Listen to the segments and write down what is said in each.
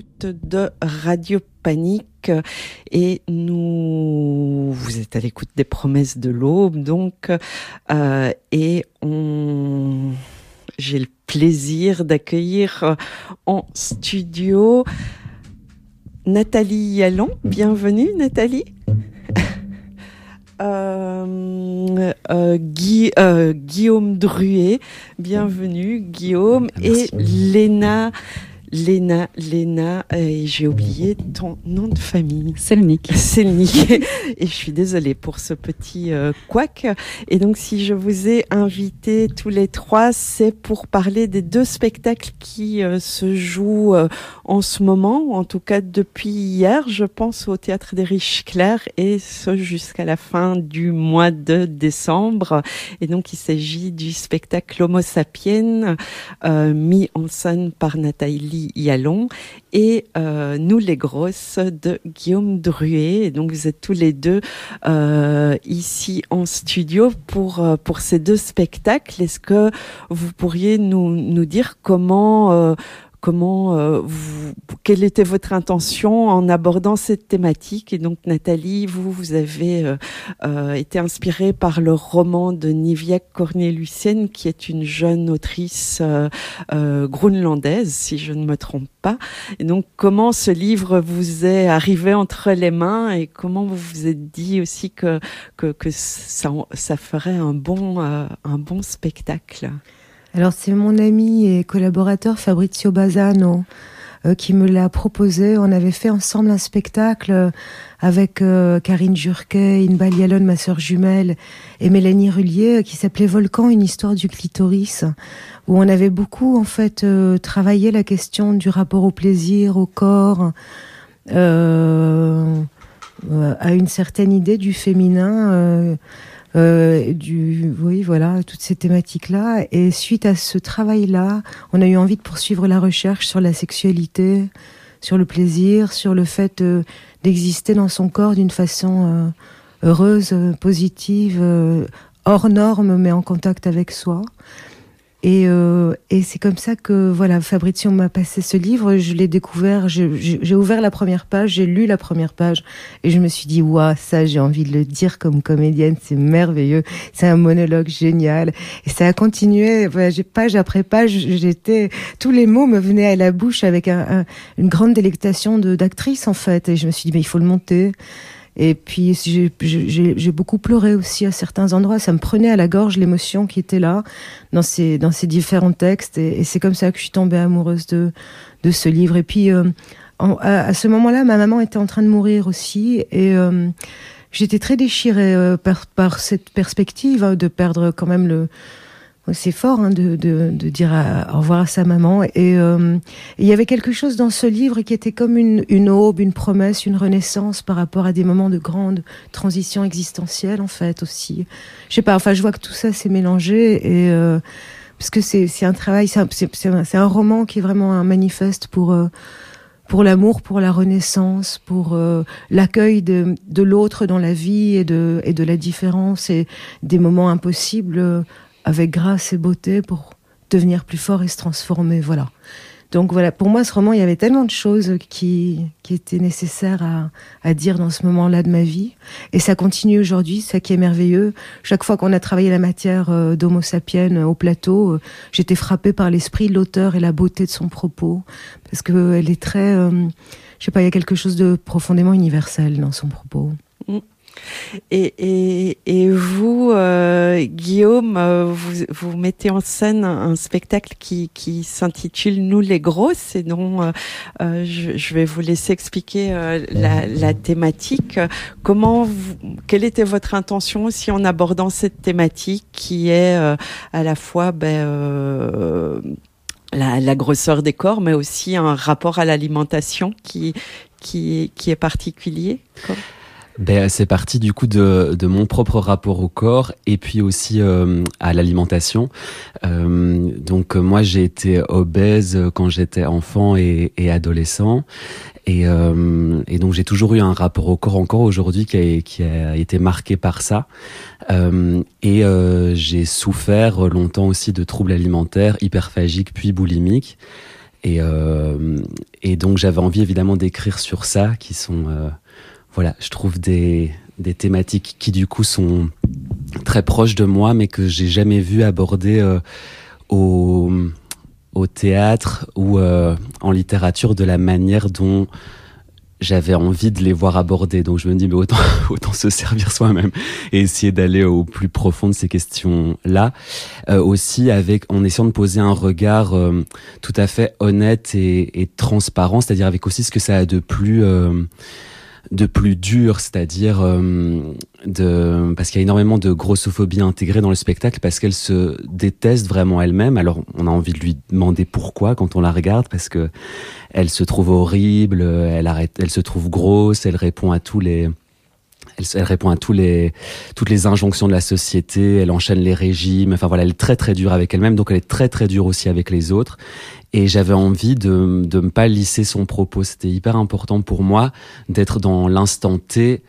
l'écoute de Radio Panique et nous, vous êtes à l'écoute des promesses de l'aube donc euh, et on, j'ai le plaisir d'accueillir euh, en studio Nathalie Yallon. Bienvenue Nathalie. Euh, euh, Guy, euh, Guillaume Druet, bienvenue Guillaume, Merci. et Léna Léna, Léna, et j'ai oublié ton nom de famille. Selnik. Selnik. Et je suis désolée pour ce petit euh, couac. Et donc, si je vous ai invité tous les trois, c'est pour parler des deux spectacles qui euh, se jouent euh, en ce moment, en tout cas depuis hier, je pense, au Théâtre des Riches Clairs, et ce jusqu'à la fin du mois de décembre. Et donc, il s'agit du spectacle Homo sapiens, euh, mis en scène par Nathalie Yallon et euh, Nous les grosses de Guillaume Druet. Et donc vous êtes tous les deux euh, ici en studio pour euh, pour ces deux spectacles. Est-ce que vous pourriez nous nous dire comment euh, Comment euh, vous, quelle était votre intention en abordant cette thématique? Et donc Nathalie, vous vous avez euh, euh, été inspirée par le roman de Nivia Cornélucienne, qui est une jeune autrice euh, euh, groenlandaise, si je ne me trompe pas. Et donc comment ce livre vous est arrivé entre les mains et comment vous vous êtes dit aussi que que, que ça, ça ferait un bon un bon spectacle? Alors c'est mon ami et collaborateur Fabrizio Bazano euh, qui me l'a proposé. On avait fait ensemble un spectacle euh, avec euh, Karine Jurquet, Inbal Yalon, ma sœur jumelle, et Mélanie Rullier, qui s'appelait Volcan, une histoire du clitoris, où on avait beaucoup en fait travaillé la question du rapport au plaisir, au corps, à une certaine idée du féminin. Euh, du, oui, voilà, toutes ces thématiques-là. Et suite à ce travail-là, on a eu envie de poursuivre la recherche sur la sexualité, sur le plaisir, sur le fait euh, d'exister dans son corps d'une façon euh, heureuse, euh, positive, hors norme, mais en contact avec soi. Et, euh, et c'est comme ça que voilà, Fabrizio m'a passé ce livre. Je l'ai découvert. J'ai ouvert la première page, j'ai lu la première page, et je me suis dit waouh, ça j'ai envie de le dire comme comédienne, c'est merveilleux. C'est un monologue génial. Et ça a continué. Voilà, page après page, j'étais tous les mots me venaient à la bouche avec un, un- une grande délectation d'actrice en fait. Et je me suis dit mais il faut le monter. Et puis j'ai- beaucoup pleuré aussi à certains endroits. Ça me prenait à la gorge l'émotion qui était là dans ces différents textes. Et, c'est comme ça que je suis tombée amoureuse de ce livre. Et puis euh, à, ce moment-là, ma maman était en train de mourir aussi, et euh, j'étais très déchirée euh, par par cette perspective hein, de perdre quand même le c'est fort hein, de, de, de dire à- au revoir à sa maman. Et euh, il y avait quelque chose dans ce livre qui était comme une, une aube, une promesse, une renaissance par rapport à des moments de grande transition existentielle, en fait, aussi. Je sais pas, enfin, je vois que tout ça s'est mélangé. Et, euh, parce que c'est un travail, c'est un, un, roman qui est vraiment un manifeste pour... euh, pour l'amour, pour la renaissance, pour euh, l'accueil de, de l'autre dans la vie et de, et de la différence et des moments impossibles euh, avec grâce et beauté pour devenir plus fort et se transformer. Voilà. Donc voilà, pour moi, ce roman, il y avait tellement de choses qui, qui étaient nécessaires à, à dire dans ce moment-là de ma vie. Et ça continue aujourd'hui, ça qui est merveilleux. Chaque fois qu'on a travaillé la matière euh, d'Homo sapiens au plateau, euh, j'étais frappée par l'esprit de l'auteur et la beauté de son propos. Parce que elle est très, euh, je sais pas, il y a quelque chose de profondément universel dans son propos. Et, vous, euh, Guillaume, euh, vous, mettez en scène un, spectacle qui, s'intitule Nous les grosses et dont euh, je, vais vous laisser expliquer la, thématique. Comment, quelle était votre intention aussi en abordant cette thématique qui est à la fois ben, la, grosseur des corps, mais aussi un rapport à l'alimentation qui, est particulier? Ben, c'est parti du coup de, de mon propre rapport au corps et puis aussi euh, à l'alimentation. Euh, donc euh, moi j'ai été obèse quand j'étais enfant et, et adolescent et, euh, et donc j'ai toujours eu un rapport au corps encore aujourd'hui qui a, qui a été marqué par ça. Euh, et euh, j'ai souffert longtemps aussi de troubles alimentaires, hyperphagiques puis boulimiques. Et, euh, et donc j'avais envie évidemment d'écrire sur ça, qui sont, euh, voilà, je trouve des, des thématiques qui du coup sont très proches de moi, mais que j'ai jamais vu aborder euh, au, au théâtre ou euh, en littérature de la manière dont j'avais envie de les voir aborder. Donc je me dis, mais autant, autant se servir soi-même et essayer d'aller au plus profond de ces questions-là. Euh, aussi avec, en essayant de poser un regard tout à fait honnête et, transparent, c'est-à-dire avec aussi ce que ça a de plus... de plus dur, c'est-à-dire euh, de parce qu'il y a énormément de grossophobie intégrée dans le spectacle parce qu'elle se déteste vraiment elle-même. Alors on a envie de lui demander pourquoi quand on la regarde parce que elle se trouve horrible, elle arrête, elle se trouve grosse, elle répond à tous les elle, elle, répond à tous les, toutes les injonctions de la société, elle enchaîne les régimes, enfin voilà, elle est très très dure avec elle-même, donc elle est très très dure aussi avec les autres. Et j'avais envie de de ne pas lisser son propos. C'était hyper important pour moi d'être dans l'instant T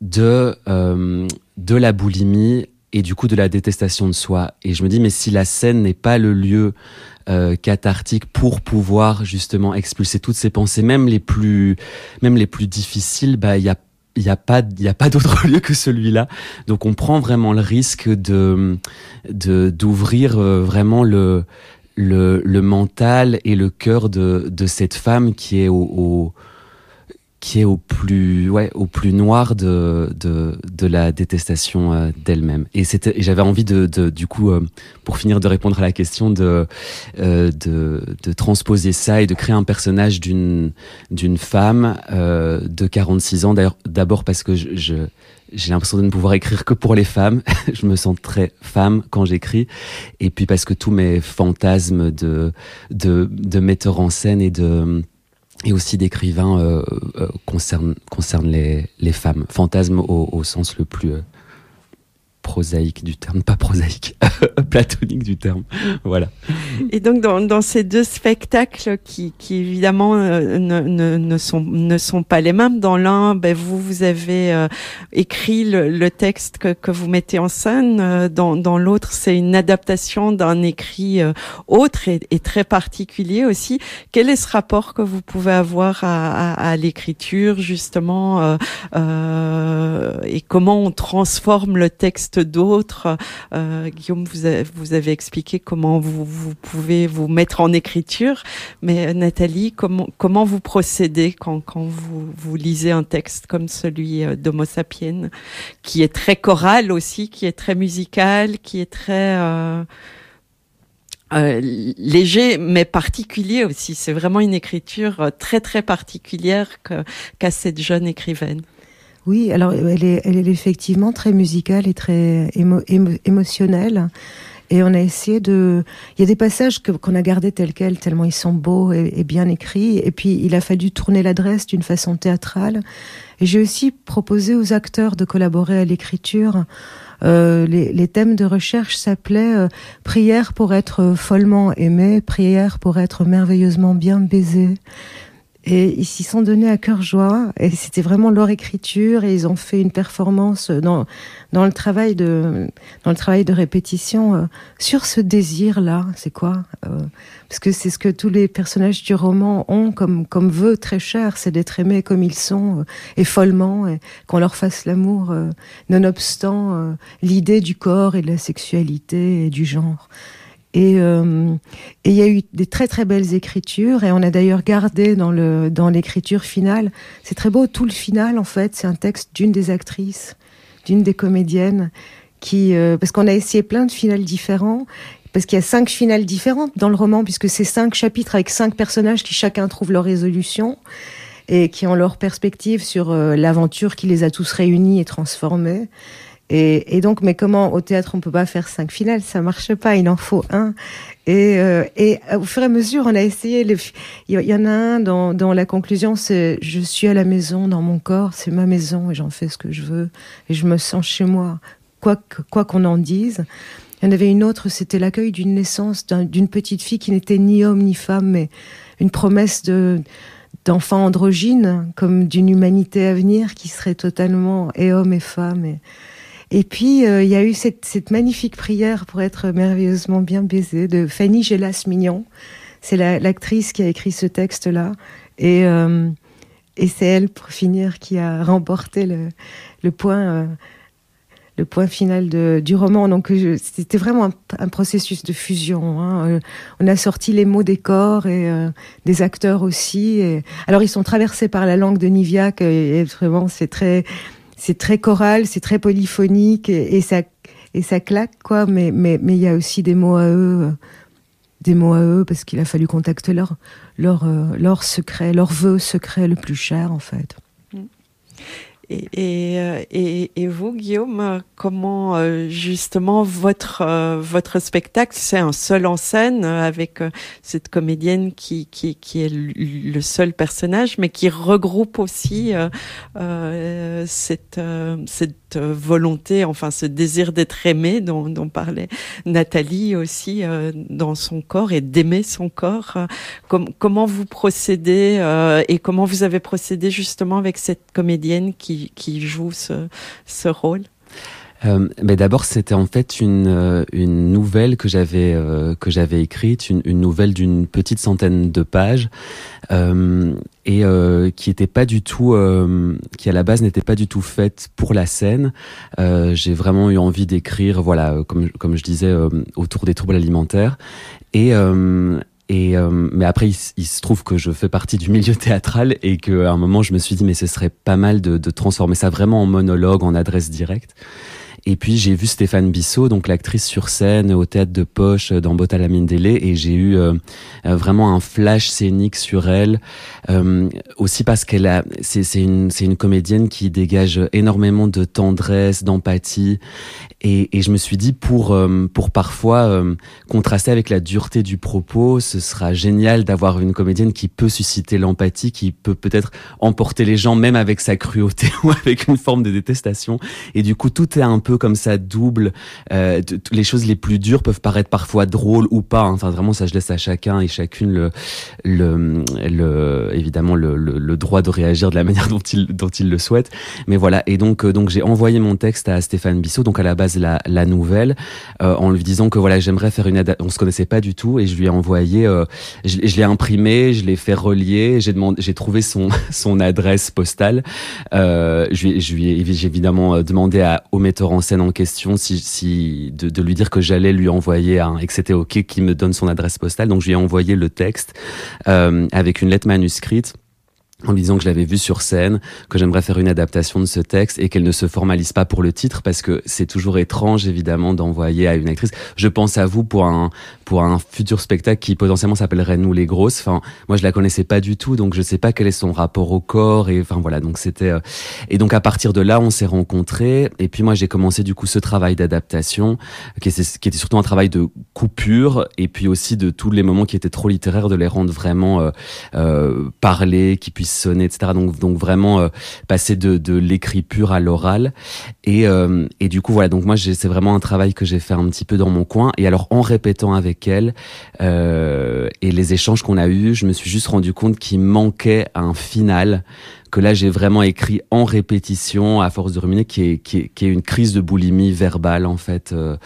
de euh, de la boulimie et du coup de la détestation de soi. Et je me dis mais si la scène n'est pas le lieu euh, cathartique pour pouvoir justement expulser toutes ces pensées, même les plus même les plus difficiles, bah il y a il n'y a pas y a pas d'autre lieu que celui-là donc on prend vraiment le risque de de d'ouvrir euh, vraiment le le, le mental et le cœur de, de cette femme qui est au, au qui est au plus ouais au plus noir de de, de la détestation euh, d'elle-même. Et c'était j'avais envie de, de du coup euh, pour finir de répondre à la question de euh, de de transposer ça et de créer un personnage d'une d'une femme de 46 ans. D'ailleurs d'abord parce que je, je j'ai l'impression de ne pouvoir écrire que pour les femmes. je me sens très femme quand j'écris. Et puis parce que tous mes fantasmes de, de, de metteur en scène et de, et aussi d'écrivain euh, euh, concernent, concernent les, les femmes. Fantasmes au, au sens le plus euh, prosaïque du terme, pas prosaïque, platonique du terme. Voilà. Et donc dans, dans ces deux spectacles qui, qui évidemment euh, ne, ne, ne, sont, ne sont pas les mêmes, dans l'un, ben, vous, vous avez euh, écrit le, le texte que, que vous mettez en scène, euh, dans, dans l'autre, c'est une adaptation d'un écrit euh, autre et, et, très particulier aussi. Quel est ce rapport que vous pouvez avoir à, à, à l'écriture justement euh, et comment on transforme le texte d'autres. Euh, Guillaume, vous, avez expliqué comment vous, pouvez vous mettre en écriture, mais euh, Nathalie, comment, vous procédez quand, vous, vous lisez un texte comme celui euh, d'Homo sapiens, qui est très choral aussi, qui est très musical, qui est très... Léger mais particulier aussi. C'est vraiment une écriture très très particulière qu'a qu cette jeune écrivaine. Oui, alors elle est, elle est effectivement très musicale et très émo, émo, émotionnelle. Et on a essayé de. Il y a des passages qu'on qu a gardés tels quels, tellement ils sont beaux et, bien écrits. Et puis il a fallu tourner l'adresse d'une façon théâtrale. Et j'ai aussi proposé aux acteurs de collaborer à l'écriture. Euh, les, les, thèmes de recherche s'appelaient euh, prière pour être follement aimé, prière pour être merveilleusement bien baisé. Et ils s'y sont donnés à cœur joie. Et c'était vraiment leur écriture. Et ils ont fait une performance dans, dans, le, travail de, dans le travail de répétition euh, sur ce désir-là. C'est quoi euh, Parce que c'est ce que tous les personnages du roman ont comme, comme vœu très cher c'est d'être aimés comme ils sont, euh, et follement, et qu'on leur fasse l'amour, euh, nonobstant euh, l'idée du corps et de la sexualité et du genre. Et euh, il y a eu des très très belles écritures et on a d'ailleurs gardé dans le dans l'écriture finale. C'est très beau tout le final en fait. C'est un texte d'une des actrices, d'une des comédiennes qui euh, parce qu'on a essayé plein de finales différents parce qu'il y a cinq finales différentes dans le roman puisque c'est cinq chapitres avec cinq personnages qui chacun trouve leur résolution et qui ont leur perspective sur euh, l'aventure qui les a tous réunis et transformés. Et, donc, mais comment au théâtre on peut pas faire cinq finales? Ça marche pas. Il en faut un. Et, euh, et au fur et à mesure, on a essayé. Il y en a un dans, la conclusion, c'est je suis à la maison dans mon corps, c'est ma maison et j'en fais ce que je veux et je me sens chez moi, quoi qu'on en dise. Il y en avait une autre, c'était l'accueil d'une naissance d'une un, petite fille qui n'était ni homme ni femme, mais une promesse de d'enfant androgyne, comme d'une humanité à venir qui serait totalement et homme et femme. Et puis, euh, il y a eu cette, magnifique prière pour être merveilleusement bien baisé de Fanny Gélas Mignon. c'est l'actrice qui a écrit ce texte-là. Et, euh, et c'est elle, pour finir, qui a remporté le. Euh, point final du roman. Donc c'était vraiment un, processus de fusion. Hein. On a sorti les mots des corps et des acteurs aussi. Alors ils sont traversés par la langue de Niviac et, vraiment c'est très c'est très choral, c'est très polyphonique et, et, ça et ça claque quoi. Mais mais mais il y a aussi des mots à eux des mots à eux parce qu'il a fallu contacter leur, leur, euh, leur secret, leur vœu secret le plus cher en fait. Euh, et, et, vous, Guillaume, comment euh, justement votre votre spectacle, c'est un seul en scène avec cette comédienne qui, qui, qui est le seul personnage, mais qui regroupe aussi euh, cette euh, volonté, enfin ce désir d'être aimé dont, parlait Nathalie aussi euh, dans son corps et d'aimer son corps. comment vous procédez euh, et comment vous avez procédé justement avec cette comédienne qui, joue ce rôle? Euh, mais d'abord, c'était en fait une, euh, une nouvelle que j'avais euh, que j'avais écrite, une, une nouvelle d'une petite centaine de pages euh, et qui était pas du tout, qui à la base n'était pas du tout faite pour la scène. J'ai vraiment eu envie d'écrire, voilà, comme comme je disais, autour des troubles alimentaires et et mais après, il, se trouve que je fais partie du milieu théâtral et qu'à un moment, je me suis dit, mais ce serait pas mal de, de transformer ça vraiment en monologue, en adresse directe. Et puis j'ai vu Stéphane Bissot, donc l'actrice sur scène au théâtre de poche dans Botta la mine et j'ai eu euh, euh, vraiment un flash scénique sur elle. Euh, aussi parce qu'elle a, c'est une, c'est une comédienne qui dégage énormément de tendresse, d'empathie, et, et, je me suis dit pour pour parfois contraster avec la dureté du propos, ce sera génial d'avoir une comédienne qui peut susciter l'empathie, qui peut peut-être emporter les gens même avec sa cruauté ou avec une forme de détestation. Et du coup, tout est un peu comme ça double. Euh, les choses les plus dures peuvent paraître parfois drôles ou pas. Hein. Enfin, vraiment, ça je laisse à chacun et chacune le, le, le évidemment le, le, droit de réagir de la manière dont il, dont il le souhaite. Mais voilà. Et donc, euh, donc j'ai envoyé mon texte à Stéphane Bissot, donc à la base la, la nouvelle, euh, en lui disant que voilà, j'aimerais faire une on se connaissait pas du tout et je lui ai envoyé, euh, je, je l'ai imprimé, je l'ai fait relier, j'ai demandé, j'ai trouvé son son adresse postale. Euh, je je lui ai évidemment demandé à, au metteur en scène en question si, si de, lui dire que j'allais lui envoyer un, et que c'était ok qu'il me donne son adresse postale. Donc je lui ai envoyé le texte euh, avec une lettre manuscrite en disant que je l'avais vu sur scène, que j'aimerais faire une adaptation de ce texte et qu'elle ne se formalise pas pour le titre parce que c'est toujours étrange évidemment d'envoyer à une actrice. Je pense à vous pour un pour un futur spectacle qui potentiellement s'appellerait Nous les grosses. Enfin, moi je la connaissais pas du tout donc je sais pas quel est son rapport au corps et enfin voilà donc c'était euh, et donc à partir de là on s'est rencontrés et puis moi j'ai commencé du coup ce travail d'adaptation qui, était surtout un travail de coupure et puis aussi de tous les moments qui étaient trop littéraires de les rendre vraiment euh, euh, parler, qui puissent sonner, etc. Donc, donc vraiment euh, passer de, de l'écrit pur à l'oral. Et, euh, et du coup, voilà. Donc moi, c'est vraiment un travail que j'ai fait un petit peu dans mon coin. Et alors, en répétant avec elle euh, et les échanges qu'on a eus, je me suis juste rendu compte qu'il manquait un final que là j'ai vraiment écrit en répétition à force de ruminer qui est, une crise de boulimie verbale en fait euh,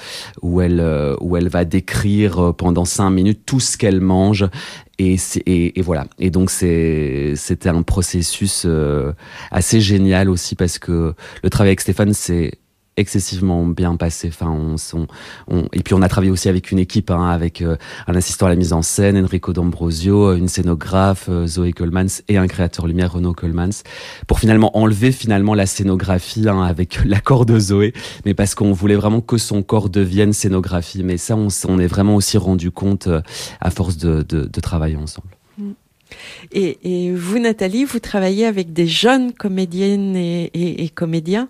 où elle euh, où elle va décrire euh, pendant cinq minutes tout ce qu'elle mange. Et, voilà. Et donc c'était un processus assez génial aussi parce que le travail avec Stéphane c'est excessivement bien passé. Enfin, on, et puis on a travaillé aussi avec une équipe, hein, avec euh, un assistant à la mise en scène, Enrico D'Ambrosio, une scénographe, euh, Zoé Colemans, et un créateur lumière, Renaud Colemans, pour finalement enlever finalement la scénographie hein, avec l'accord de Zoé, mais parce qu'on voulait vraiment que son corps devienne scénographie. Mais ça, on, on est vraiment aussi rendu compte euh, à force de, travailler ensemble. Et, vous, Nathalie, vous travaillez avec des jeunes comédiennes et comédiens?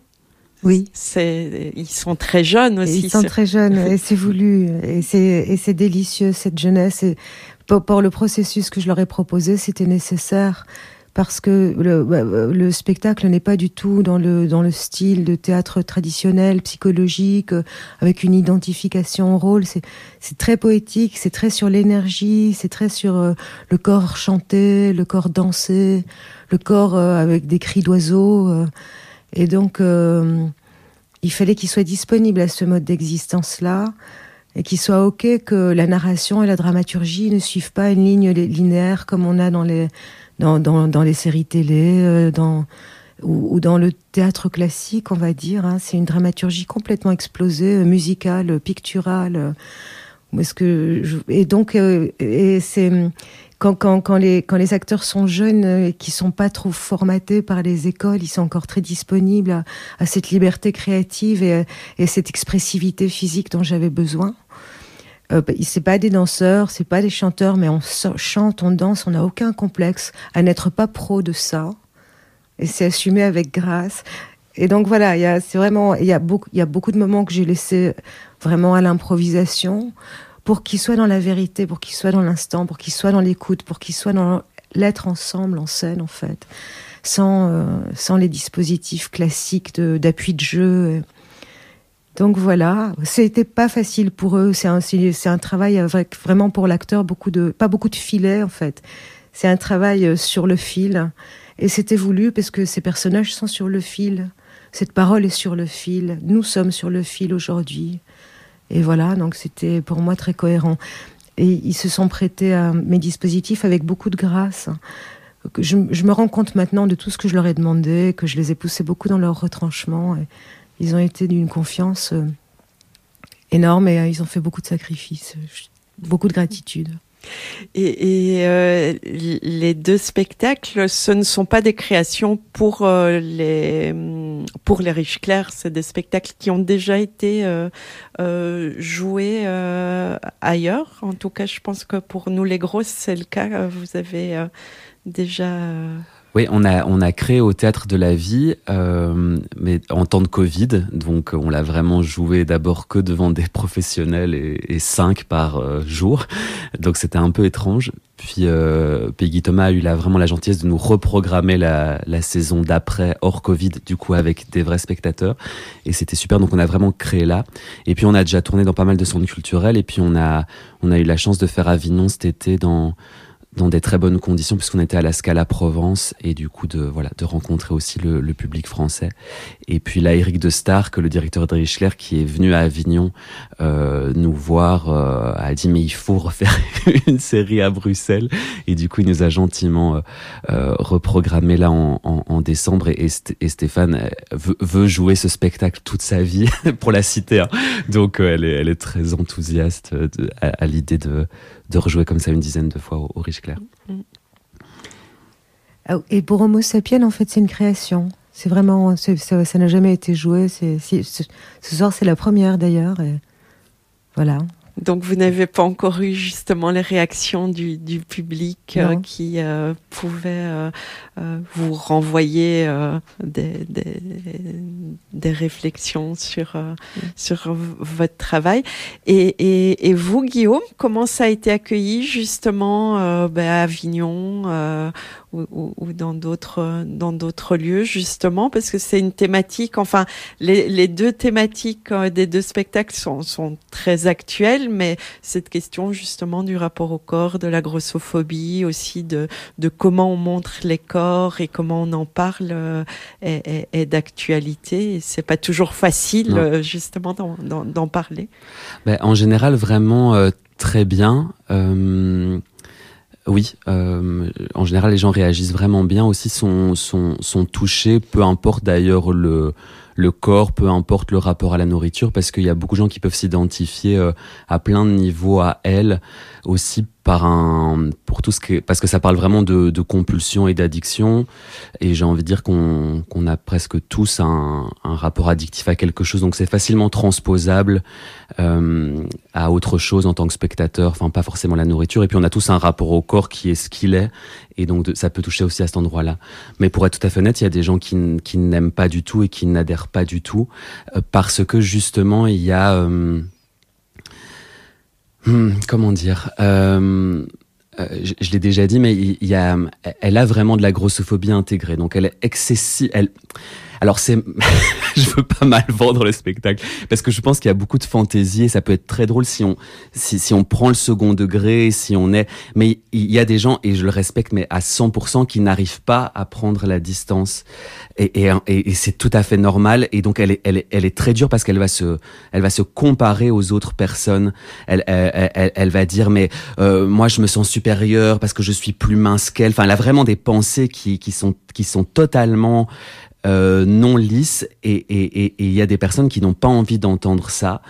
Oui. C'est, ils sont très jeunes aussi. ils sont très jeunes et c'est voulu et c'est, délicieux cette jeunesse. Et pour, le processus que je leur ai proposé, c'était nécessaire parce que le, bah, le, spectacle n'est pas du tout dans le dans le style de théâtre traditionnel, psychologique, avec une identification au rôle. C'est très poétique, c'est très sur l'énergie, c'est très sur euh, le corps chanté, le corps dansé, le corps euh, avec des cris d'oiseaux. Euh, et donc, euh, il fallait qu'il soit disponible à ce mode d'existence-là. et qu'il soit ok que la narration et la dramaturgie ne suivent pas une ligne linéaire comme on a dans les dans, dans, dans les séries télé, euh, dans ou, dans le théâtre classique, on va dire. Hein. C'est une dramaturgie complètement explosée, musicale, picturale. Est-ce que et donc et c'est quand, les, acteurs sont jeunes et qui sont pas trop formatés par les écoles, ils sont encore très disponibles à, cette liberté créative et, et cette expressivité physique dont j'avais besoin. Euh, bah, c'est pas des danseurs, c'est pas des chanteurs, mais on chante, on danse, on n'a aucun complexe à n'être pas pro de ça. Et c'est assumé avec grâce. Et donc voilà, c'est vraiment, il y a beaucoup, y a beaucoup de moments que j'ai laissé vraiment à l'improvisation pour qu'ils soient dans la vérité, pour qu'ils soient dans l'instant, pour qu'ils soient dans l'écoute, pour qu'ils soient dans l'être ensemble en scène en fait, sans, euh, sans les dispositifs classiques d'appui de, jeu. Donc voilà, c'était pas facile pour eux. C'est un, un travail avec, vraiment pour l'acteur, beaucoup de, pas beaucoup de filets en fait. C'est un travail euh, sur le fil. Et c'était voulu parce que ces personnages sont sur le fil. Cette parole est sur le fil. Nous sommes sur le fil aujourd'hui. Et voilà, donc c'était pour moi très cohérent. Et ils se sont prêtés à mes dispositifs avec beaucoup de grâce. Je, me rends compte maintenant de tout ce que je leur ai demandé, que je les ai poussés beaucoup dans leur retranchement. Et ils ont été d'une confiance euh, énorme et euh, ils ont fait beaucoup de sacrifices, beaucoup de gratitude. Et, euh, les deux spectacles, ce ne sont pas des créations pour euh, les pour les riches clairs, c'est des spectacles qui ont déjà été euh, joués ailleurs. En tout cas, je pense que pour nous les grosses, c'est le cas. Vous avez déjà oui, on a, on a créé au Théâtre de la Vie, euh, mais en temps de Covid, donc on l'a vraiment joué d'abord que devant des professionnels et, cinq par euh, jour, donc c'était un peu étrange. Puis euh, Peggy Thomas a eu là vraiment la gentillesse de nous reprogrammer la, la saison d'après hors Covid, du coup avec des vrais spectateurs, et c'était super. Donc on a vraiment créé là. Et puis on a déjà tourné dans pas mal de centres culturels, et puis on a, on a eu la chance de faire Avignon cet été dans dans des très bonnes conditions puisqu'on était à la Scala Provence et du coup de voilà de rencontrer aussi le, public français. Et puis là Eric de Stark le directeur de Richler qui est venu à Avignon euh, nous voir euh, a dit mais il faut refaire une série à Bruxelles. Et du coup il nous a gentiment euh, euh reprogrammé là en, décembre. Et, Stéphane veut, jouer ce spectacle toute sa vie pour la citer hein. donc elle est très enthousiaste à l'idée de de rejouer comme ça une dizaine de fois au, au Riche Clair. Ah, et pour Homo sapiens, en fait, c'est une création. C'est vraiment, ça n'a jamais été joué. Ce soir, c'est la première d'ailleurs. Voilà. Donc vous n'avez pas encore eu justement les réactions du, du public euh, qui euh, pouvaient euh, euh vous renvoyer euh, des, des, des, réflexions sur, mm. sur votre travail. Et, et, et, vous, Guillaume, comment ça a été accueilli justement ben, à Avignon ou, ou, ou, dans d'autres dans d'autres lieux justement parce que c'est une thématique enfin les, les deux thématiques des deux spectacles sont, sont très actuelles mais cette question justement du rapport au corps, de la grossophobie, aussi de, de comment on montre les corps et comment on en parle euh, est, est, est d'actualité. Et c'est pas toujours facile euh, justement d'en parler. Ben, en général, vraiment euh, très bien. Euh, oui, euh, en général, les gens réagissent vraiment bien. Aussi, sont, sont, sont touchés, peu importe d'ailleurs le, le corps, peu importe le rapport à la nourriture, parce qu'il y a beaucoup de gens qui peuvent s'identifier euh, à plein de niveaux à elle, aussi par un, pour tout ce que, parce que ça parle vraiment de, de compulsion et d'addiction, et j'ai envie de dire qu'on qu'on a presque tous un, un, rapport addictif à quelque chose, donc c'est facilement transposable euh, à autre chose en tant que spectateur, enfin pas forcément la nourriture, et puis on a tous un rapport au corps qui est ce qu'il est, et donc ça peut toucher aussi à cet endroit-là. Mais pour être tout à fait honnête, il y a des gens qui, qui n'aiment pas du tout et qui n'adhèrent pas du tout euh, parce que justement il y a euh, hmm, comment dire euh, euh, je, l'ai déjà dit, mais il y a, elle a vraiment de la grossophobie intégrée. Donc elle est excessive. Elle, Alors c'est, je veux pas mal vendre le spectacle parce que je pense qu'il y a beaucoup de fantaisie et ça peut être très drôle si on si, si on prend le second degré, si on est. Mais il y a des gens et je le respecte, mais à 100% qui n'arrivent pas à prendre la distance et, et, et, c'est tout à fait normal. Et donc elle est elle est, elle est très dure parce qu'elle va se elle va se comparer aux autres personnes. Elle elle, elle, va dire mais euh, moi je me sens supérieure parce que je suis plus mince qu'elle. Enfin elle a vraiment des pensées qui qui sont qui sont totalement euh, non lisses et il y a des personnes qui n'ont pas envie d'entendre ça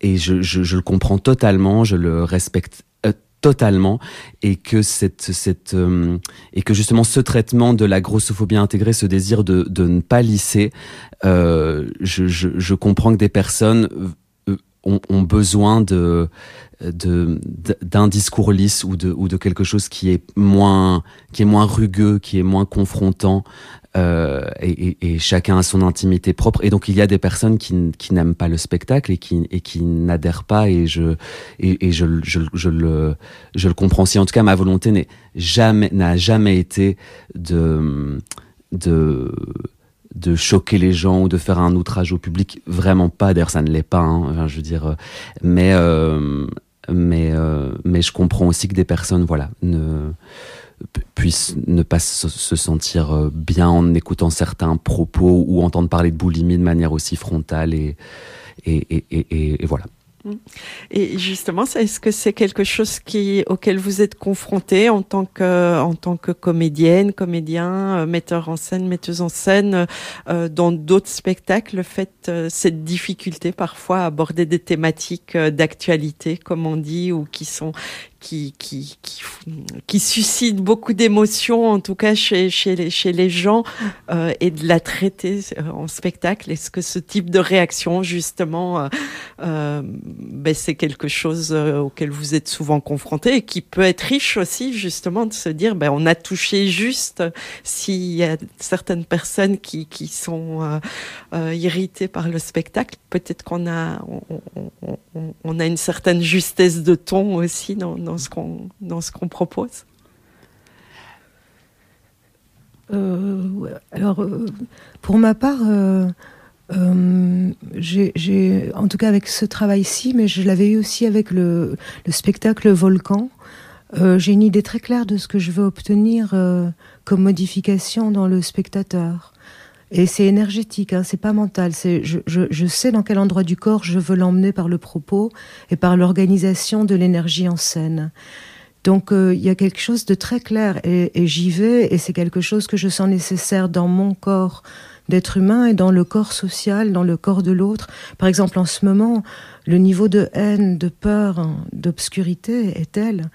et je, le comprends totalement, je le respecte euh, totalement et que cette cette euh, et que justement ce traitement de la grossophobie intégrée, ce désir de de ne pas lisser, je, je, comprends que des personnes ont, besoin de d'un discours lisse ou de ou de quelque chose qui est moins qui est moins rugueux, qui est moins confrontant euh, et, chacun a son intimité propre. Et donc il y a des personnes qui, n'aiment pas le spectacle et qui, n'adhèrent pas. Et je le comprends. Si en tout cas ma volonté n'a jamais été de choquer les gens ou de faire un outrage au public, vraiment pas. D'ailleurs, ça ne l'est pas. Hein, je veux dire, mais euh, mais euh, mais je comprends aussi que des personnes, voilà, ne puissent ne pas se sentir euh, bien en écoutant certains propos ou entendre parler de boulimie de manière aussi frontale et, et, et, et, voilà. Et justement, est-ce que c'est quelque chose qui, auquel vous êtes confronté en tant que, en tant que comédienne, comédien, euh, metteur en scène, metteuse en scène, euh, dans d'autres spectacles, le fait, cette difficulté parfois à aborder des thématiques d'actualité, comme on dit, ou qui sont, qui, qui, qui, suscite beaucoup d'émotions, en tout cas chez, chez, les, chez les gens, euh, et de la traiter euh, en spectacle. Est-ce que ce type de réaction, justement, euh, ben c'est quelque chose auquel vous êtes souvent confronté et qui peut être riche aussi, justement, de se dire, ben, on a touché juste s'il y a certaines personnes qui, qui sont irritées par le spectacle. Peut-être qu'on a, on, a une certaine justesse de ton aussi dans ce qu'on dans ce qu'on propose euh, Alors, euh, pour ma part, euh, j'ai, en tout cas avec ce travail-ci, mais je l'avais eu aussi avec le, le spectacle Volcan. j'ai une idée très claire de ce que je veux obtenir comme modification dans le spectateur. Et c'est énergétique, hein, c'est pas mental. Je, sais dans quel endroit du corps je veux l'emmener par le propos et par l'organisation de l'énergie en scène. Donc euh, il y a quelque chose de très clair et, et j'y vais et c'est quelque chose que je sens nécessaire dans mon corps d'être humain et dans le corps social, dans le corps de l'autre. Par exemple, en ce moment, le niveau de haine, de peur, hein, d'obscurité est tel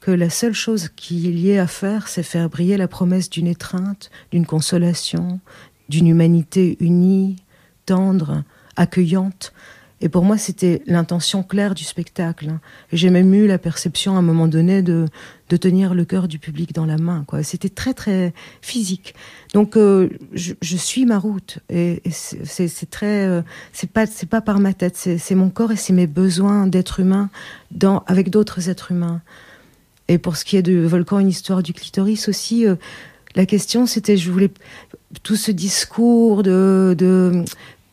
que la seule chose qu'il y ait à faire, c'est faire briller la promesse d'une étreinte, d'une consolation, d'une humanité unie, tendre, accueillante. Et pour moi, c'était l'intention claire du spectacle. Et j'ai même eu la perception à un moment donné de, de tenir le cœur du public dans la main. C'était très, très physique. Donc, euh, je, suis ma route. Et, c'est très. Euh, c'est pas, pas par ma tête. C'est mon corps et c'est mes besoins d'être humain dans, avec d'autres êtres humains. Et pour ce qui est de Volcan, une histoire du clitoris aussi, euh, la question c'était, je voulais tout ce discours de,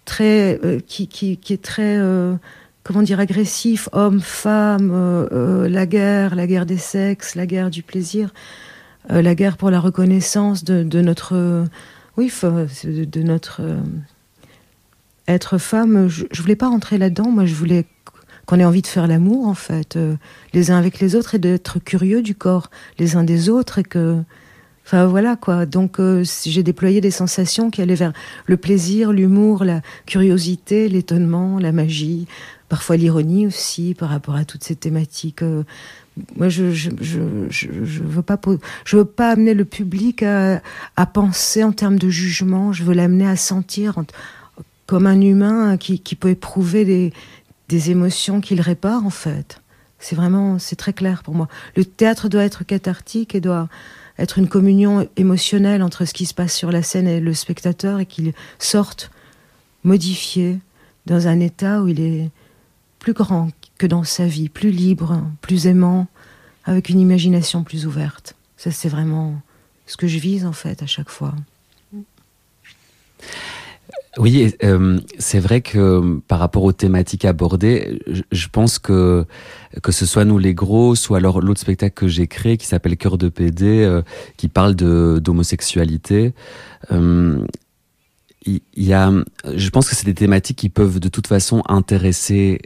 très euh, qui, est très euh, comment dire agressif, homme, femme, euh, la guerre, la guerre des sexes, la guerre du plaisir, la guerre pour la reconnaissance de, notre oui de, de notre être femme. Je, je voulais pas rentrer là-dedans. Moi, je voulais qu'on ait envie de faire l'amour en fait, les uns avec les autres et d'être curieux du corps les uns des autres et que Enfin voilà quoi. Donc euh, j'ai déployé des sensations qui allaient vers le plaisir, l'humour, la curiosité, l'étonnement, la magie, parfois l'ironie aussi par rapport à toutes ces thématiques. Euh, moi, je je, je je, je veux pas je veux pas amener le public à, à penser en termes de jugement. Je veux l'amener à sentir en, comme un humain qui, qui peut éprouver des, des émotions qu'il répare en fait. C'est vraiment c'est très clair pour moi. Le théâtre doit être cathartique et doit être une communion émotionnelle entre ce qui se passe sur la scène et le spectateur et qu'il sorte modifié dans un état où il est plus grand que dans sa vie, plus libre, plus aimant, avec une imagination plus ouverte. Ça, c'est vraiment ce que je vise en fait à chaque fois. Oui, euh, c'est vrai que par rapport aux thématiques abordées, je, pense que que ce soit nous les gros, soit alors l'autre spectacle que j'ai créé qui s'appelle Cœur de PD, euh, qui parle d'homosexualité. Euh, y, a, je pense que c'est des thématiques qui peuvent de toute façon intéresser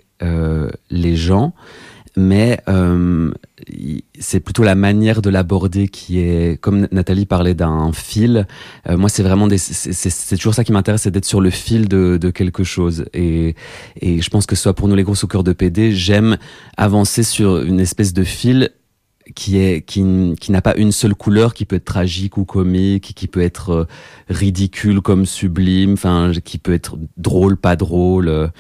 les gens, mais euh, c'est plutôt la manière de l'aborder qui est, comme Nathalie parlait d'un fil, euh, moi c'est vraiment c'est toujours ça qui m'intéresse, c'est d'être sur le fil de, de, quelque chose. Et, et je pense que soit pour nous les gros au cœur de PD, j'aime avancer sur une espèce de fil qui est qui, qui n'a pas une seule couleur qui peut être tragique ou comique qui peut être euh, ridicule comme sublime enfin qui peut être drôle pas drôle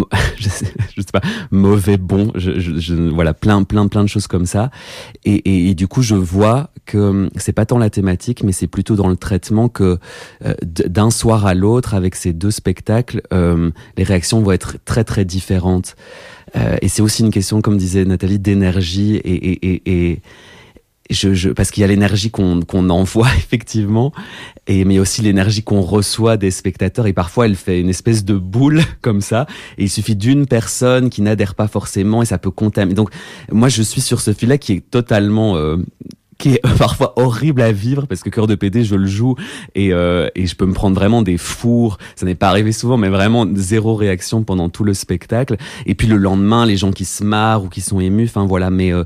je sais, je pas mauvais bon je, je, voilà plein plein plein de choses comme ça. Et, et, du coup je vois que hum, c'est pas tant la thématique mais c'est plutôt dans le traitement que euh, d'un soir à l'autre avec ces deux spectacles euh, les réactions vont être très très différentes. Euh, et c'est aussi une question comme disait Nathalie d'énergie et, et, et je, je, parce qu'il y a l'énergie qu'on envoie effectivement, et mais aussi l'énergie qu'on reçoit des spectateurs. Et parfois, elle fait une espèce de boule comme ça. Et il suffit d'une personne qui n'adhère pas forcément, et ça peut contaminer. Donc, moi, je suis sur ce fil-là qui est totalement euh, qui est parfois horrible à vivre parce que cœur de PD je le joue et, euh, et je peux me prendre vraiment des fours. Ça n'est pas arrivé souvent mais vraiment zéro réaction pendant tout le spectacle. Et puis le lendemain les gens qui se marrent ou qui sont émus enfin voilà. Mais euh,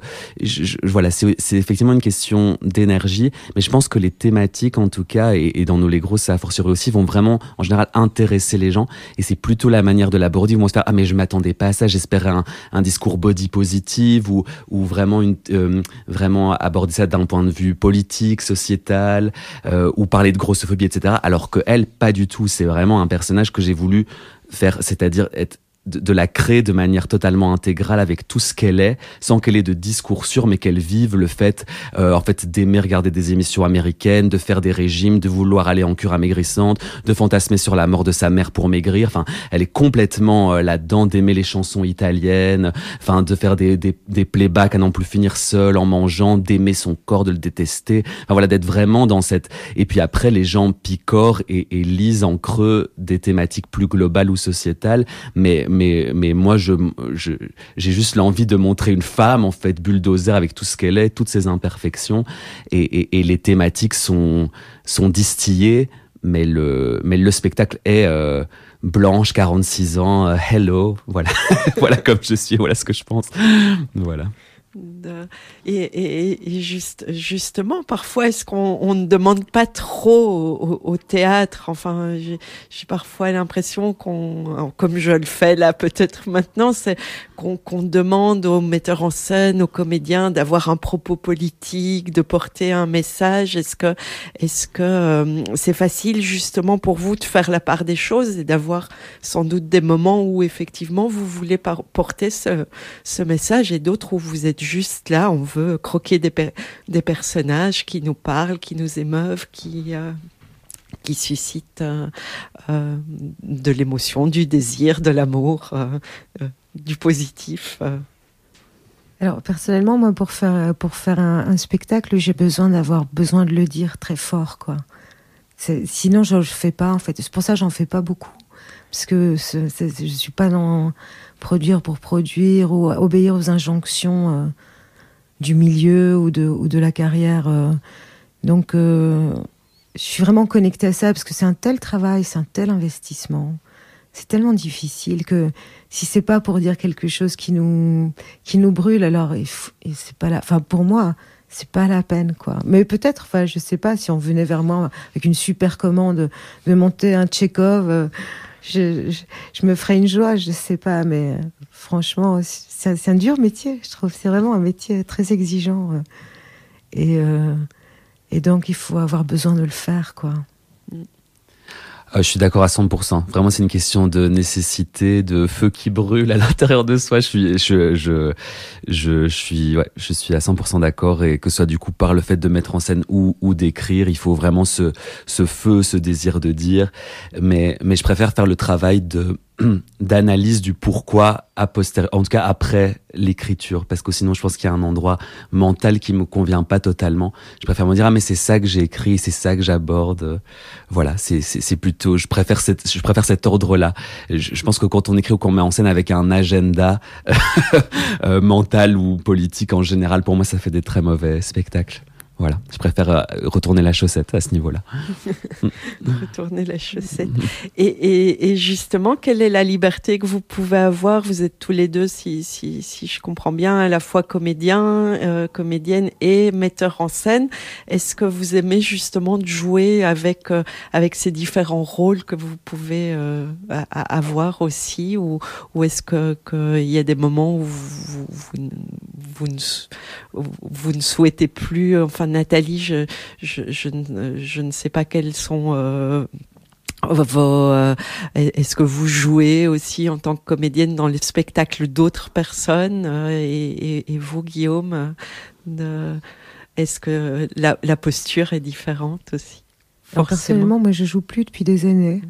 voilà c'est effectivement une question d'énergie. Mais je pense que les thématiques en tout cas et, dans nos les grosses a fortiori aussi vont vraiment en général intéresser les gens. Et c'est plutôt la manière de l'aborder ils vont se faire ah mais je m'attendais pas à ça j'espérais un, un discours body positive ou ou vraiment une euh, vraiment aborder ça d'un point de vue politique, sociétal, euh, ou parler de grossophobie, etc. Alors que elle, pas du tout. C'est vraiment un personnage que j'ai voulu faire, c'est-à-dire être de, la créer de manière totalement intégrale avec tout ce qu'elle est, sans qu'elle ait de discours sûr, mais qu'elle vive le fait, euh, en fait, d'aimer regarder des émissions américaines, de faire des régimes, de vouloir aller en cure amaigrissante, de fantasmer sur la mort de sa mère pour maigrir. Enfin, elle est complètement euh, là-dedans, d'aimer les chansons italiennes, enfin, de faire des, des, des playbacks à n'en plus finir seul en mangeant, d'aimer son corps, de le détester. Enfin voilà, d'être vraiment dans cette. Et puis après, les gens picorent et, et lisent en creux des thématiques plus globales ou sociétales, mais mais, mais moi, je, j'ai juste l'envie de montrer une femme, en fait, bulldozer avec tout ce qu'elle est, toutes ses imperfections. Et, et, les thématiques sont, sont distillées, mais le, mais le spectacle est euh, blanche, 46 ans, euh, hello, voilà, voilà comme je suis, voilà ce que je pense. Voilà. Et, juste, justement, parfois, est-ce qu'on ne demande pas trop au, théâtre? Enfin, j'ai parfois l'impression qu'on, comme je le fais là peut-être maintenant, c'est qu'on demande aux metteurs en scène, aux comédiens d'avoir un propos politique, de porter un message. Est-ce que, est-ce que euh, c'est facile justement pour vous de faire la part des choses et d'avoir sans doute des moments où effectivement vous voulez porter ce, ce message et d'autres où vous êtes juste là, on veut croquer des, des personnages qui nous parlent, qui nous émeuvent, qui, euh, qui suscitent euh, euh, de l'émotion, du désir, de l'amour, du positif. Alors personnellement, moi, pour faire pour faire un, spectacle, j'ai besoin d'avoir besoin de le dire très fort, quoi. Sinon, je ne fais pas. En fait, c'est pour ça j'en fais pas beaucoup, parce que je suis pas dans produire pour produire ou obéir aux injonctions du milieu ou de, ou de la carrière. Euh. Donc, euh, je suis vraiment connectée à ça parce que c'est un tel travail, c'est un tel investissement. C'est tellement difficile que si c'est pas pour dire quelque chose qui nous, qui nous brûle, alors c'est pas la, enfin pour moi, c'est pas la peine quoi. Mais peut-être, enfin je sais pas si on venait vers moi avec une super commande de monter un Tchekhov, euh, je, me ferais une joie, je sais pas, mais franchement, c'est un dur métier, je trouve. C'est vraiment un métier très exigeant. Euh. Et, euh, et donc, il faut avoir besoin de le faire, quoi. Euh, je suis d'accord à 100%. Vraiment, c'est une question de nécessité, de feu qui brûle à l'intérieur de soi. Je suis, je, je, je, suis, ouais, je suis à 100% d'accord et que ce soit du coup par le fait de mettre en scène ou, ou d'écrire, il faut vraiment ce, ce feu, ce désir de dire. Mais, mais je préfère faire le travail de d'analyse du pourquoi a en tout cas après l'écriture, parce que sinon je pense qu'il y a un endroit mental qui me convient pas totalement. Je préfère me dire ah mais c'est ça que j'ai écrit, c'est ça que j'aborde. Voilà, c'est c'est plutôt, je préfère cette, je préfère cet ordre-là. Je, je, pense que quand on écrit ou qu'on met en scène avec un agenda euh, mental ou politique en général, pour moi ça fait des très mauvais spectacles. Voilà, je préfère euh, retourner la chaussette à ce niveau-là. retourner la chaussette. Et, justement, quelle est la liberté que vous pouvez avoir? Vous êtes tous les deux, si, si, si je comprends bien, à la fois comédien, euh, comédienne et metteur en scène. Est-ce que vous aimez justement jouer avec, euh, avec ces différents rôles que vous pouvez avoir aussi? Ou, est-ce qu'il que y a des moments où vous, ne, vous ne souhaitez plus, enfin, Nathalie, je, je, je, je, ne sais pas quels sont euh, vos. Euh, est-ce que vous jouez aussi en tant que comédienne dans les spectacles d'autres personnes euh, et, et, vous, Guillaume, est-ce que la, la, posture est différente aussi? Personnellement, moi, je joue plus depuis des années.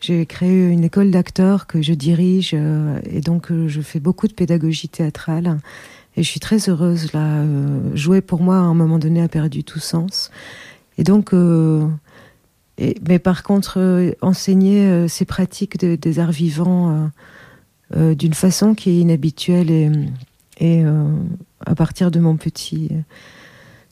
J'ai créé une école d'acteurs que je dirige et donc je fais beaucoup de pédagogie théâtrale. Et je suis très heureuse là. Euh, jouer pour moi à un moment donné a perdu tout sens. Et donc, euh, mais par contre, euh, enseigner ces pratiques de, des arts vivants d'une façon qui est inhabituelle et, à partir de mon petit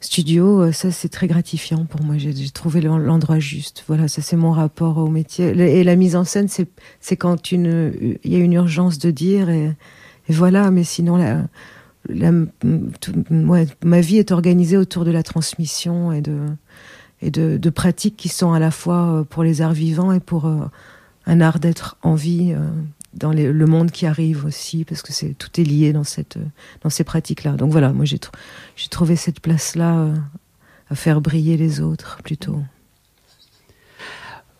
studio, ça c'est très gratifiant pour moi. J'ai trouvé l'endroit juste. Voilà, ça c'est mon rapport au métier. Et la mise en scène, c'est quand il y a une urgence de dire et, et voilà. Mais sinon, la, la, ma vie est organisée autour de la transmission et de, pratiques qui sont à la fois euh, pour les arts vivants et pour euh, un art d'être en vie euh, dans le monde qui arrive aussi, parce que tout est lié dans ces pratiques-là. Donc voilà, moi j'ai trouvé cette place-là à faire briller les autres plutôt.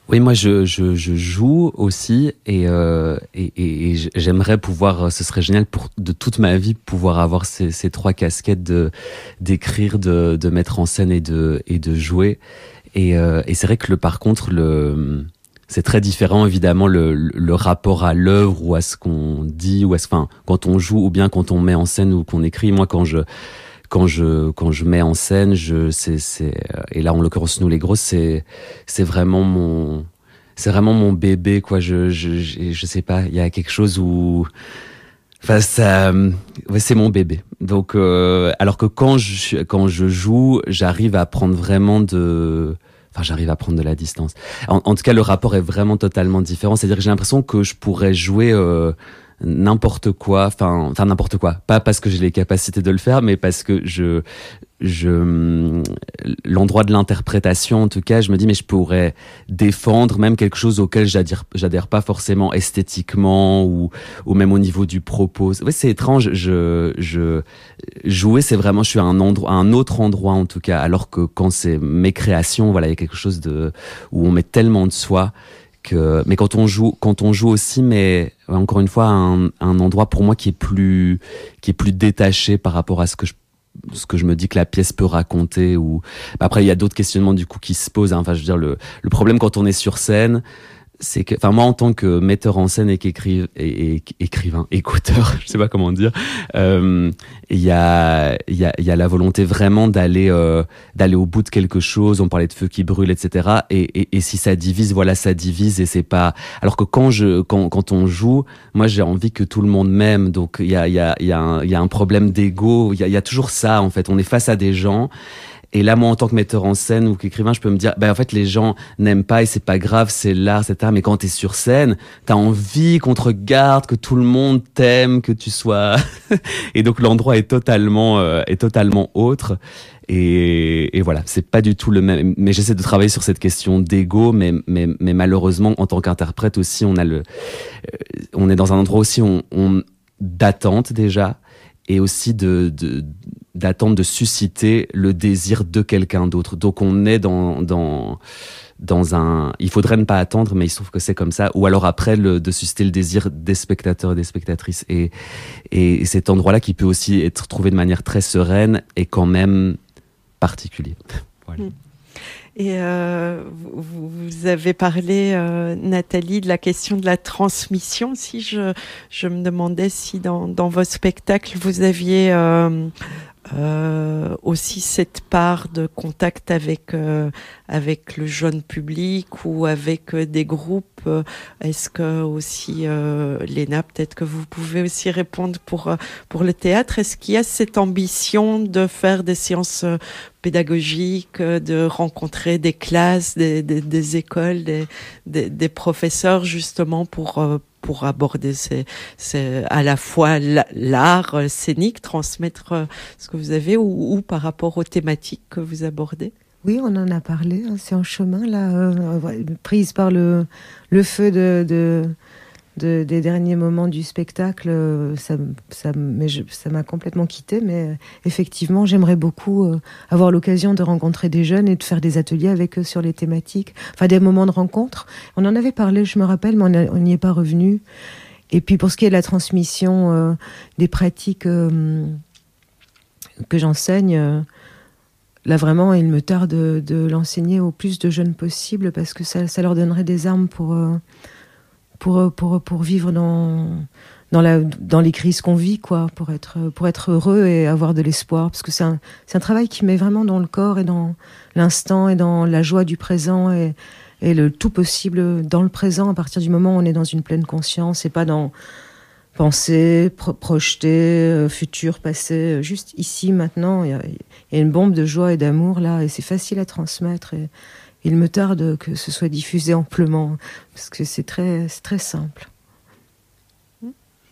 Oui, moi je, je, je, joue aussi et, euh, et, et j'aimerais pouvoir, ce serait génial pour de toute ma vie pouvoir avoir ces, ces trois casquettes de d'écrire, de, de mettre en scène et de et de jouer. Et, euh, et c'est vrai que le par contre le c'est très différent évidemment le, le rapport à l'œuvre ou à ce qu'on dit ou à ce enfin quand on joue ou bien quand on met en scène ou qu'on écrit. Moi quand je quand je quand je mets en scène, je c'est c'est et là en l'occurrence nous les grosses c'est c'est vraiment mon c'est vraiment mon bébé quoi. Je je je, sais pas, il y a quelque chose où Enfin, ça, ouais, c'est mon bébé. Donc, euh, alors que quand je quand je joue, j'arrive à prendre vraiment de, enfin, j'arrive à prendre de la distance. En, en, tout cas, le rapport est vraiment totalement différent. C'est-à-dire que j'ai l'impression que je pourrais jouer euh, n'importe quoi, enfin, enfin n'importe quoi. Pas parce que j'ai les capacités de le faire, mais parce que je, je, l'endroit de l'interprétation, en tout cas, je me dis mais je pourrais défendre même quelque chose auquel j'adhère, j'adhère pas forcément esthétiquement ou, ou même au niveau du propos. Ouais, c'est étrange. Je, je jouer, c'est vraiment, je suis à un endroit, à un autre endroit en tout cas, alors que quand c'est mes créations, voilà, il y a quelque chose de où on met tellement de soi mais quand on joue, quand on joue aussi, mais encore une fois, un, endroit pour moi qui est plus, qui est plus détaché par rapport à ce que je ce que je me dis que la pièce peut raconter ou après il y a d'autres questionnements du coup qui se posent hein. enfin je veux dire le, le problème quand on est sur scène c'est que, enfin moi en tant que metteur en scène et et, écrivain, écouteur, je sais pas comment dire, euh, il y a il y a y a la volonté vraiment d'aller euh, d'aller au bout de quelque chose. On parlait de feu qui brûle, etc. Et, et, et si ça divise, voilà, ça divise et c'est pas. Alors que quand je quand quand on joue, moi j'ai envie que tout le monde m'aime. Donc il y a il y a il y a un, y a un problème d'ego. Il y a il y a toujours ça en fait. On est face à des gens et là, moi, en tant que metteur en scène ou qu'écrivain, je peux me dire, bah, en fait, les gens n'aiment pas et c'est pas grave, c'est l'art, etc. Mais quand t'es sur scène, t'as envie qu'on te regarde, que tout le monde t'aime, que tu sois. et donc, l'endroit est totalement, euh, est totalement autre. Et, et voilà, c'est pas du tout le même. Mais j'essaie de travailler sur cette question d'ego, mais, mais, mais malheureusement, en tant qu'interprète aussi, on a le, euh, on est dans un endroit aussi on, on d'attente déjà et aussi de, d'attendre de susciter le désir de quelqu'un d'autre. Donc on est dans, dans, dans un... Il faudrait ne pas attendre, mais il se trouve que c'est comme ça. Ou alors après, de susciter le désir des spectateurs et des spectatrices. Et, et cet endroit-là qui peut aussi être trouvé de manière très sereine et quand même particulier. voilà. Hmm. Et euh, vous, vous, avez parlé, euh, Nathalie, de la question de la transmission. Si je, je me demandais si dans, dans vos spectacles vous aviez euh, euh, aussi cette part de contact avec euh, avec le jeune public ou avec euh, des groupes. Euh, est-ce que aussi Léna, peut-être que vous pouvez aussi répondre pour pour le théâtre? Est-ce qu'il y a cette ambition de faire des séances pédagogiques, de rencontrer des classes, des, des, des écoles, des, des, professeurs justement pour pour aborder à la fois l'art scénique, transmettre ce que vous avez ou, par rapport aux thématiques que vous abordez? Oui, on en a parlé, hein, c'est en chemin là, euh, prise par le, le feu de de, des derniers moments du spectacle, euh, ça, m'a complètement quitté. Mais euh, effectivement, j'aimerais beaucoup euh, avoir l'occasion de rencontrer des jeunes et de faire des ateliers avec eux sur les thématiques, enfin des moments de rencontre. On en avait parlé, je me rappelle, mais on n'y est pas revenu. Et puis pour ce qui est de la transmission des pratiques que j'enseigne, là vraiment, il me tarde de, l'enseigner au plus de jeunes possible parce que ça leur donnerait des armes pour pour, pour, pour vivre dans, dans, la, dans les crises qu'on vit, quoi, pour être, pour être heureux et avoir de l'espoir. Parce que c'est un, un travail qui met vraiment dans le corps et dans l'instant et dans la joie du présent et, le tout possible dans le présent à partir du moment où on est dans une pleine conscience et pas dans penser, pro projeter, euh, futur, passé, euh, juste ici, maintenant. Il y, a, une bombe de joie et d'amour là et c'est facile à transmettre. Et, il me tarde que ce soit diffusé amplement, parce que c'est très, très simple.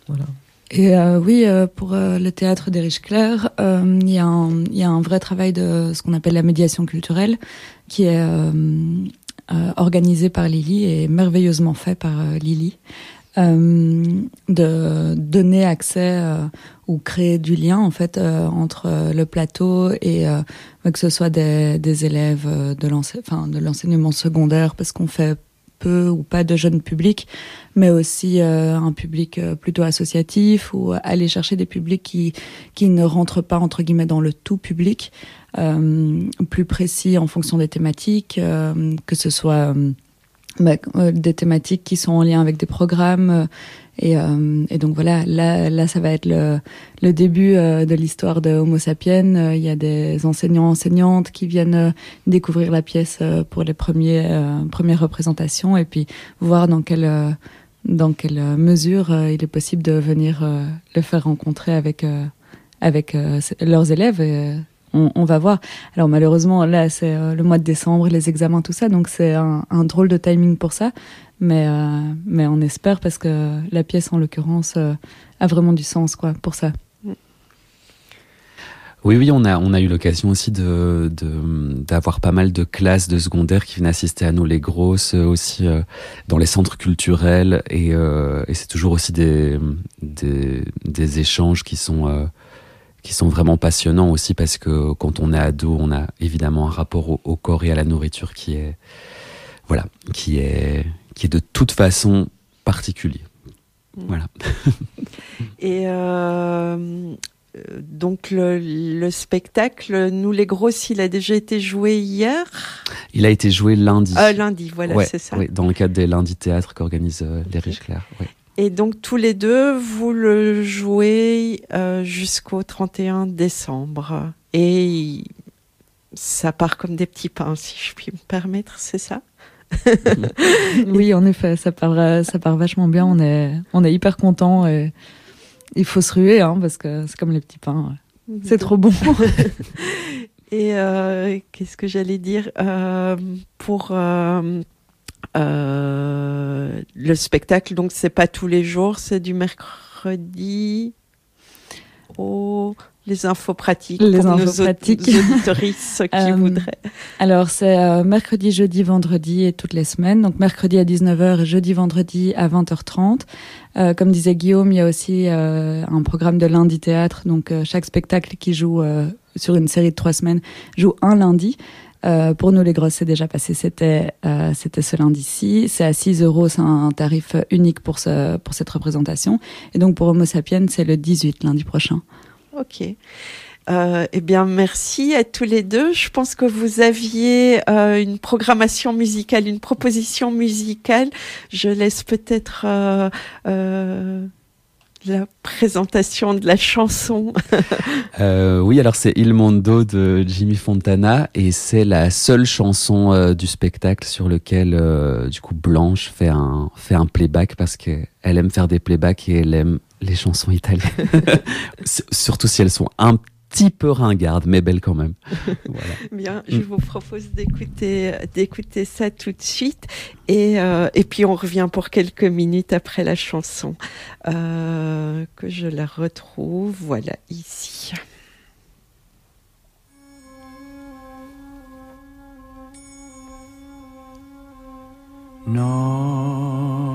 Voilà. Et euh, oui, euh, pour euh, le théâtre des Riches Clairs, il y, y a un vrai travail de ce qu'on appelle la médiation culturelle, qui est organisé par Lily et merveilleusement fait par Lily. Euh, de donner accès euh, ou créer du lien en fait euh, entre le plateau et que ce soit des, élèves de l'enseignement secondaire parce qu'on fait peu ou pas de jeunes publics, mais aussi un public plutôt associatif ou aller chercher des publics qui qui ne rentrent pas entre guillemets dans le tout public, plus précis en fonction des thématiques, que ce soit bah, euh, des thématiques qui sont en lien avec des programmes. Euh, et, euh, et, donc voilà, là, là, ça va être le, le début de l'histoire de Homo sapiens. Il y a des enseignants, enseignantes qui viennent découvrir la pièce pour les premiers, premières représentations et puis voir dans quelle, dans quelle mesure il est possible de venir le faire rencontrer avec, avec leurs élèves. Et, on, va voir. Alors malheureusement, là, c'est euh, le mois de décembre, les examens, tout ça, donc c'est un, drôle de timing pour ça. Mais, euh, mais on espère parce que la pièce, en l'occurrence, euh, a vraiment du sens quoi, pour ça. Oui, oui, on a, on a eu l'occasion aussi de, d'avoir pas mal de classes de secondaire qui viennent assister à nous, les grosses, aussi dans les centres culturels. Et, c'est toujours aussi des, des, échanges qui sont qui sont vraiment passionnants aussi parce que quand on est ado, on a évidemment un rapport au, au, corps et à la nourriture qui est, voilà, qui est, qui est de toute façon particulier. Mmh. Voilà. et euh, donc le, le, spectacle, nous les grosses, il a déjà été joué hier? Il a été joué lundi. Euh, lundi, voilà, ouais, c'est ça. Ouais, dans le cadre des lundis théâtres qu'organisent euh, les Riches Clairs. Ouais. Et donc tous les deux, vous le jouez euh, jusqu'au 31 décembre. Et ça part comme des petits pains, si je puis me permettre, c'est ça? Oui, en effet, ça part, ça part vachement bien. On est, on est hyper content. Et il faut se ruer, hein, parce que c'est comme les petits pains. C'est trop bon. et euh, qu'est-ce que j'allais dire? Euh, pour euh, le spectacle, donc c'est pas tous les jours, c'est du mercredi au les infos pratiques les infos pratiques ceux qui euh, voudraient. Alors c'est euh, mercredi, jeudi, vendredi et toutes les semaines. Donc mercredi à 19h et jeudi, vendredi à 20h30. Euh, comme disait Guillaume, il y a aussi un programme de lundi théâtre. Donc chaque spectacle qui joue sur une série de trois semaines joue un lundi. Euh, pour nous, les grosses, c'est déjà passé. C'était euh, c'était ce lundi-ci. C'est à 6 euros. C'est un tarif unique pour, ce, pour cette représentation. Et donc, pour Homo sapiens, c'est le 18 lundi prochain. Ok. Euh, eh bien, merci à tous les deux. Je pense que vous aviez euh, une programmation musicale, une proposition musicale. Je laisse peut-être euh, euh, la présentation de la chanson. euh, oui, alors c'est Il Mondo de Jimmy Fontana et c'est la seule chanson euh, du spectacle sur lequel euh, du coup Blanche fait un fait un playback parce qu'elle aime faire des playbacks et elle aime les chansons italiennes. Surtout si elles sont un petit peu ringardes, mais belles quand même. voilà. Bien, je vous propose d'écouter d'écouter ça tout de suite et euh, et puis on revient pour quelques minutes après la chanson euh, que je la retrouve. Voilà ici. No,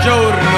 buongiorno.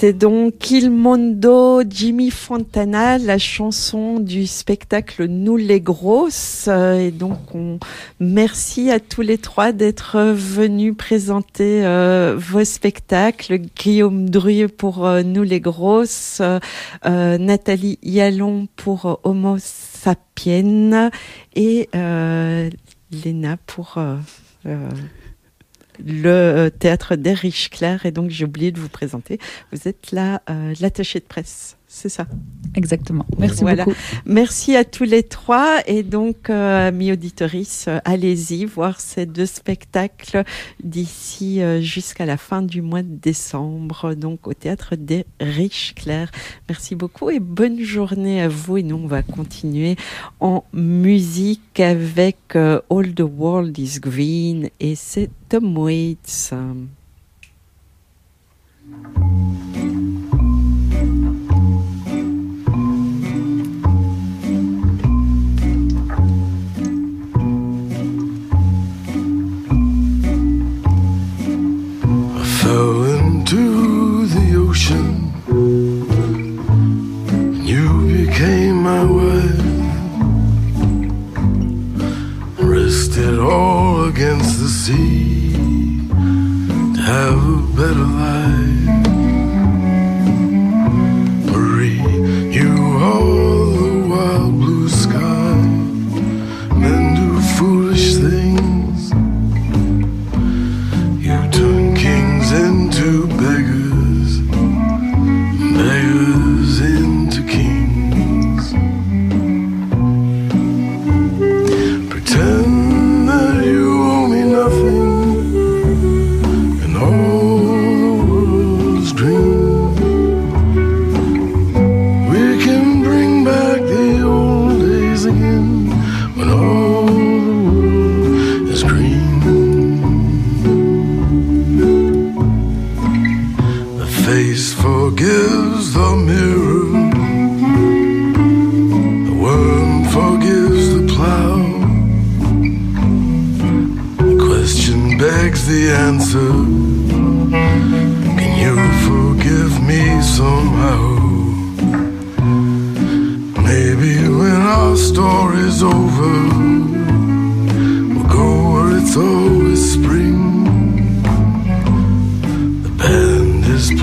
C'était donc Il Mondo Jimmy Fontana, la chanson du spectacle Nous les grosses. Euh, Et donc, on merci à tous les trois d'être venus présenter euh, vos spectacles. Guillaume Druy pour euh, Nous les grosses, euh, euh, Nathalie Yallon pour euh, Homo sapiens et Léna pour le théâtre d'Erich Claire. Et donc, j'ai oublié de vous présenter. Vous êtes là, euh, l'attaché de presse. C'est ça. Exactement. Merci Voilà. beaucoup. Merci à tous les trois. Et donc, euh, amis auditorices, euh, allez-y voir ces deux spectacles d'ici euh, jusqu'à la fin du mois de décembre, donc au théâtre des Riches Claires. Merci beaucoup et bonne journée à vous. Et nous, on va continuer en musique avec euh, All the World is Green et c'est Tom Waits. Fell into the ocean. You became my wife. Rested all against the sea to have a better life.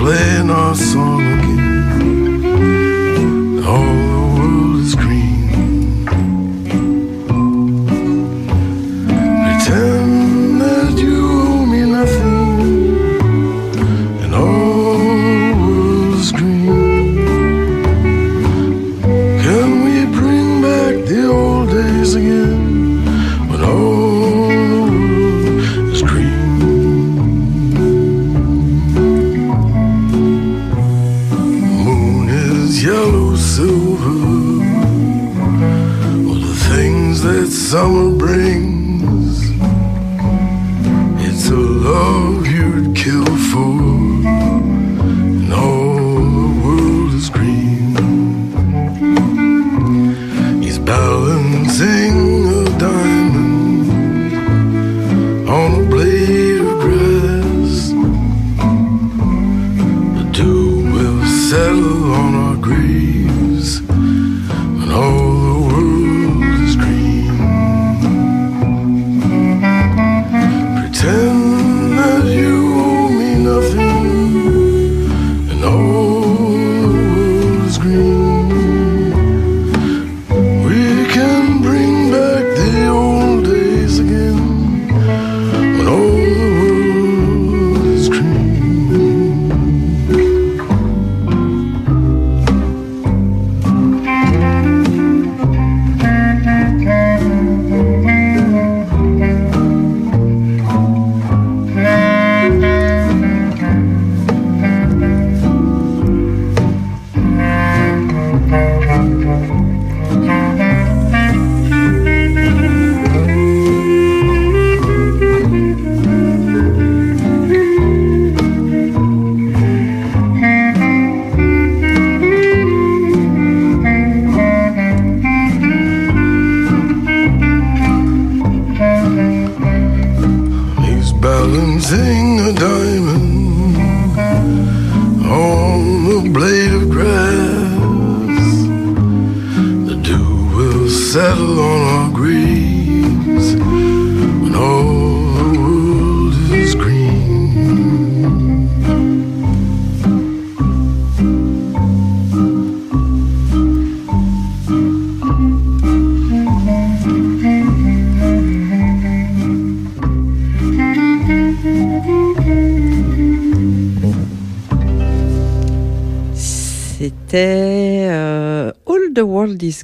pleno solo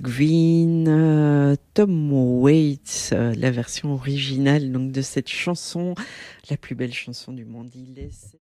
Green, euh, Tom Waits, euh, la version originale donc de cette chanson, la plus belle chanson du monde. Il est...